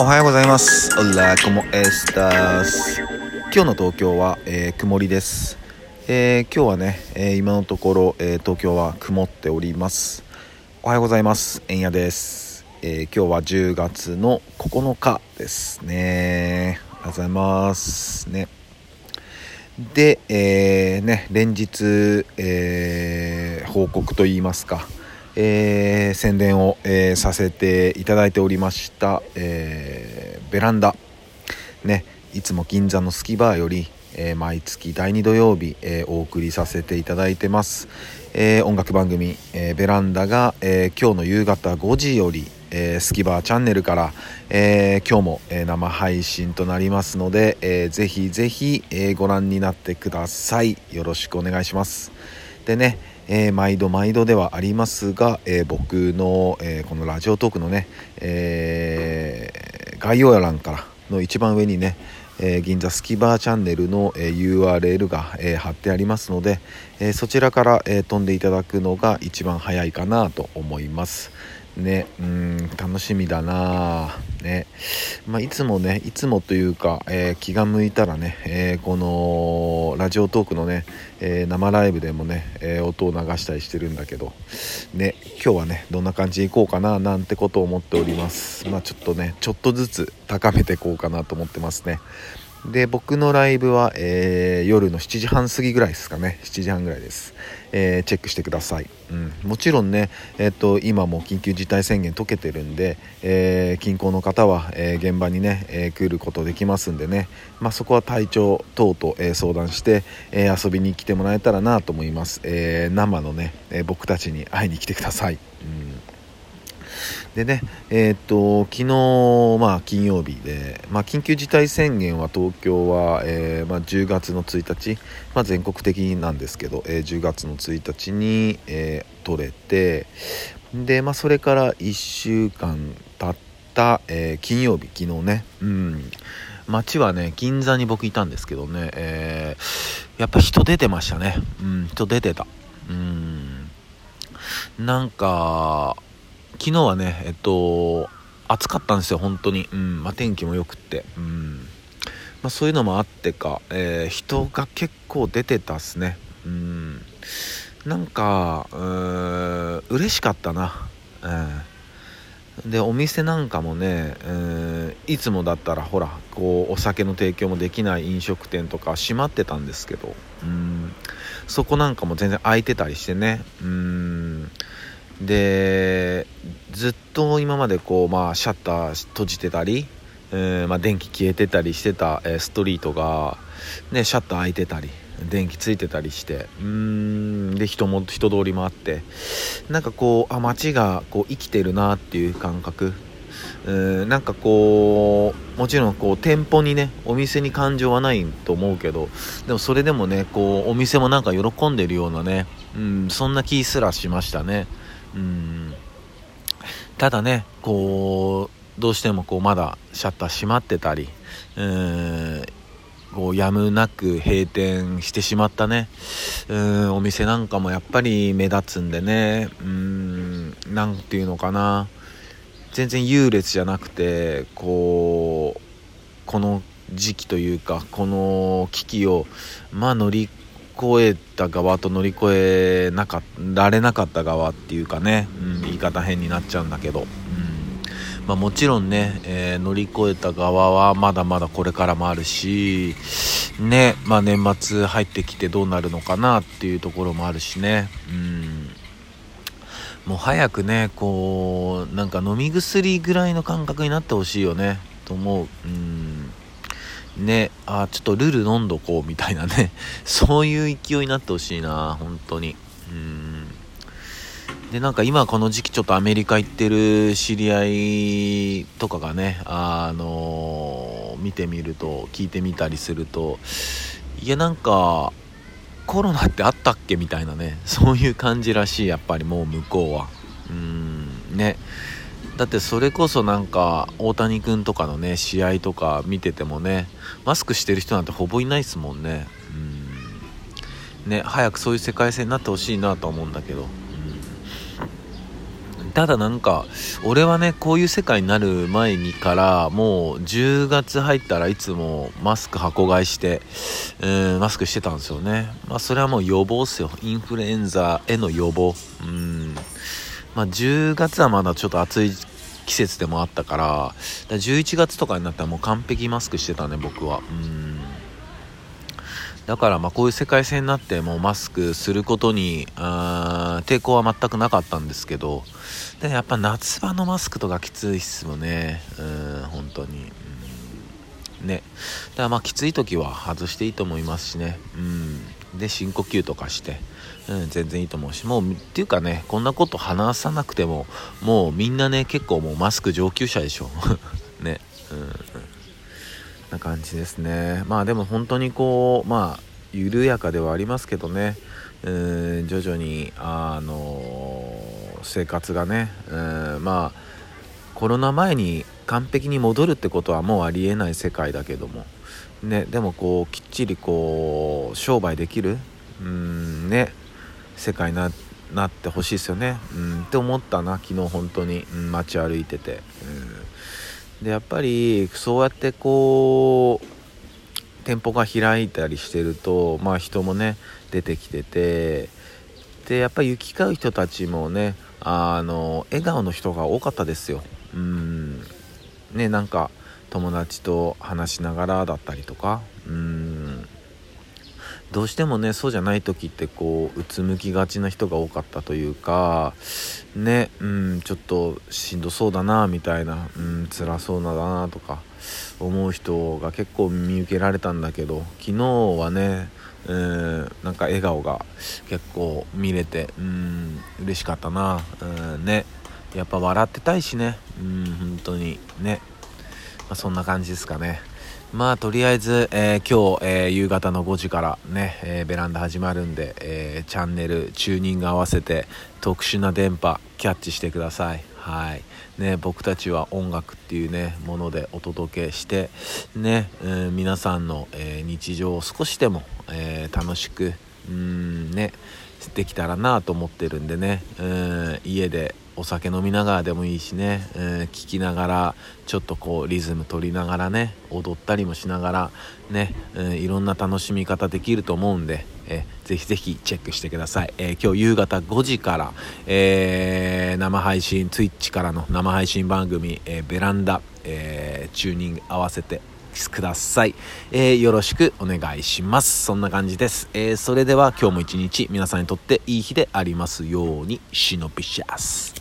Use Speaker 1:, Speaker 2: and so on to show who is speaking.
Speaker 1: おはようございます。オラコモエスタス。今日の東京は、えー、曇りです。えー、今日はね、えー、今のところ、え東京は曇っております。おはようございます。えんやです、え今日は10月の9日ですね。おはようございます。ね。で、えね、連日、え報告といいますか、えー、宣伝を、えー、させていただいておりました、えー、ベランダ、ね、いつも銀座のスキバーより、え毎月第2土曜日、えお送りさせていただいてます、え音楽番組、えベランダが、え今日の夕方5時より、えスキバーチャンネルから、え今日も、え生配信となりますので、えー、ぜひぜひ、えご覧になってください。よろしくお願いします。でねえー、毎度毎度ではありますが、えー、僕の、えー、このラジオトークのね、え概要欄からの一番上にね、え銀座スキバーチャンネルの、え URL が、え貼ってありますので、えそちらから、え飛んでいただくのが一番早いかなと思います。ねうん楽しみだな。ね。まあ、いつもねいつもというか、えー、気が向いたらね、えー、このラジオトークのね、えー、生ライブでもね、え音を流したりしてるんだけどね今日はねどんな感じでいこうかななんてことを思っております。まあちょっとねちょっとずつ高めていこうかなと思ってますね。で僕のライブは、えー、夜の7時半過ぎぐらいですかね。7時半ぐらいです、えー、チェックしてください、うん、もちろんね、えー、と今も緊急事態宣言解けてるんで、え近郊の方は、え現場にね、え来ることできますんでね、まあ、そこは体調等と、え相談して、え遊びに来てもらえたらなと思います、え生のね、え僕たちに会いに来てください、うん。でね、えー、っと昨日、まあ、金曜日で、まあ、緊急事態宣言は東京は、えー、まあ、10月の1日、まあ、全国的なんですけど、えー、10月の1日に、え取れてで、まあ、それから1週間経った、え金曜日昨日ね、うん、街はね銀座に僕いたんですけどね、えーやっぱ人出てましたね、うん、人出てた。うん。なんか昨日はね、えっと、暑かったんですよ、本当に。うん、まあ、天気も良くって。うん。まあ、そういうのもあってか、えー、人が結構出てたっすね。うん。なんか、うー嬉しかったな。うん。で、お店なんかもね、えー、いつもだったらほら、こう、お酒の提供もできない飲食店とか閉まってたんですけど、うん。そこなんかも全然空いてたりしてね。うん。でずっと今までこう、まあ、シャッター閉じてたり、えー、まあ、電気消えてたりしてた、え、ストリートが、ね、シャッター開いてたり電気ついてたりしてうんで人も人通りもあってなんかこうあ街がこう生きてるなっていう感覚。うんなんかこうもちろんこう店舗にねお店に感情はないと思うけどでもそれでもねこうお店もなんか喜んでるようなねうんそんな気すらしましたね。うん。ただねこうどうしてもこうまだシャッター閉まってたりうんこうやむなく閉店してしまったね。うんお店なんかもやっぱり目立つんでね。うん何て言うのかな。全然優劣じゃなくてこうこの時期というかこの危機をまあ乗り越えた側と乗り越えなかられなかった側っていうかね、うん、言い方変になっちゃうんだけど、うん。まあ、もちろんね、えー、乗り越えた側はまだまだこれからもあるし、ねまあ、年末入ってきてどうなるのかなっていうところもあるしね。うん。もう早くねこうなんか飲み薬ぐらいの感覚になってほしいよね。と思う。うん。ねあちょっとルール飲んどこうみたいなね。そういう勢いになってほしいな本当に。うん。でなんか今この時期ちょっとアメリカ行ってる知り合いとかがねあのー、見てみると聞いてみたりするといやなんかコロナってあったっけみたいなね。そういう感じらしいやっぱりもう向こうは。うん。ね。だってそれこそなんか大谷君とかのね試合とか見ててもねマスクしてる人なんてほぼいないですもんね。うん。ね早くそういう世界線になってほしいなと思うんだけど、うん、ただなんか俺はねこういう世界になる前にからもう10月入ったらいつもマスク箱買いして、えマスクしてたんですよね。まあそれはもう予防っすよ。インフルエンザへの予防。うん。まあ10月はまだちょっと暑い季節でもあったからだ11月とかになったらもう完璧マスクしてたね僕は。うん。だからまあこういう世界線になってもうマスクすることにあ抵抗は全くなかったんですけどでやっぱ夏場のマスクとかきついっすもんね。うん本当に、うん、ね。だからまあきつい時は外していいと思いますしね。うん。で深呼吸とかして。うん、全然いいと思うしもうっていうかねこんなこと話さなくてももうみんなね結構もうマスク上級者でしょ。ね。うんな感じですね。まあでも本当にこうまあ緩やかではありますけどね、うん、徐々にあの生活がね、うん、まあコロナ前に完璧に戻るってことはもうありえない世界だけども。ねでもこうきっちりこう商売できる。うんね。世界になってほしいですよね、うん、って思ったな昨日本当に、うん、街歩いてて、うん、でやっぱりそうやってこう店舗が開いたりしてるとまあ人もね出てきてて。でやっぱり行き交う人たちもねあの笑顔の人が多かったですよ。うん。ねなんか友達と話しながらだったりとか。うん。どうしてもねそうじゃない時ってこううつむきがちな人が多かったというかねうんちょっとしんどそうだなみたいなうん辛そうなだなとか思う人が結構見受けられたんだけど昨日はねうんなんか笑顔が結構見れてうん嬉しかったなうんね。やっぱ笑ってたいしね。うん本当にね、まあ、そんな感じですかね。まあとりあえず、えー、今日、えー、夕方の5時からね、えー、ベランダ始まるんで、えチャンネルチューニング合わせて特殊な電波キャッチしてください。はい。ね僕たちは音楽っていうねものでお届けしてね、え皆さんの、え日常を少しでも、え楽しくうんねできたらなと思ってるんでね。うん家でお酒飲みながらでもいいしね、うん、聞きながらちょっとこうリズム取りながらね踊ったりもしながらね、うん、いろんな楽しみ方できると思うんで、えぜひぜひチェックしてください、えー、今日夕方5時から、えー、生配信 Twitch からの生配信番組、え、ベランダ、えチューニング合わせてください、えー、よろしくお願いします。そんな感じです、えー、それでは今日も一日皆さんにとっていい日でありますようにシノピシャス。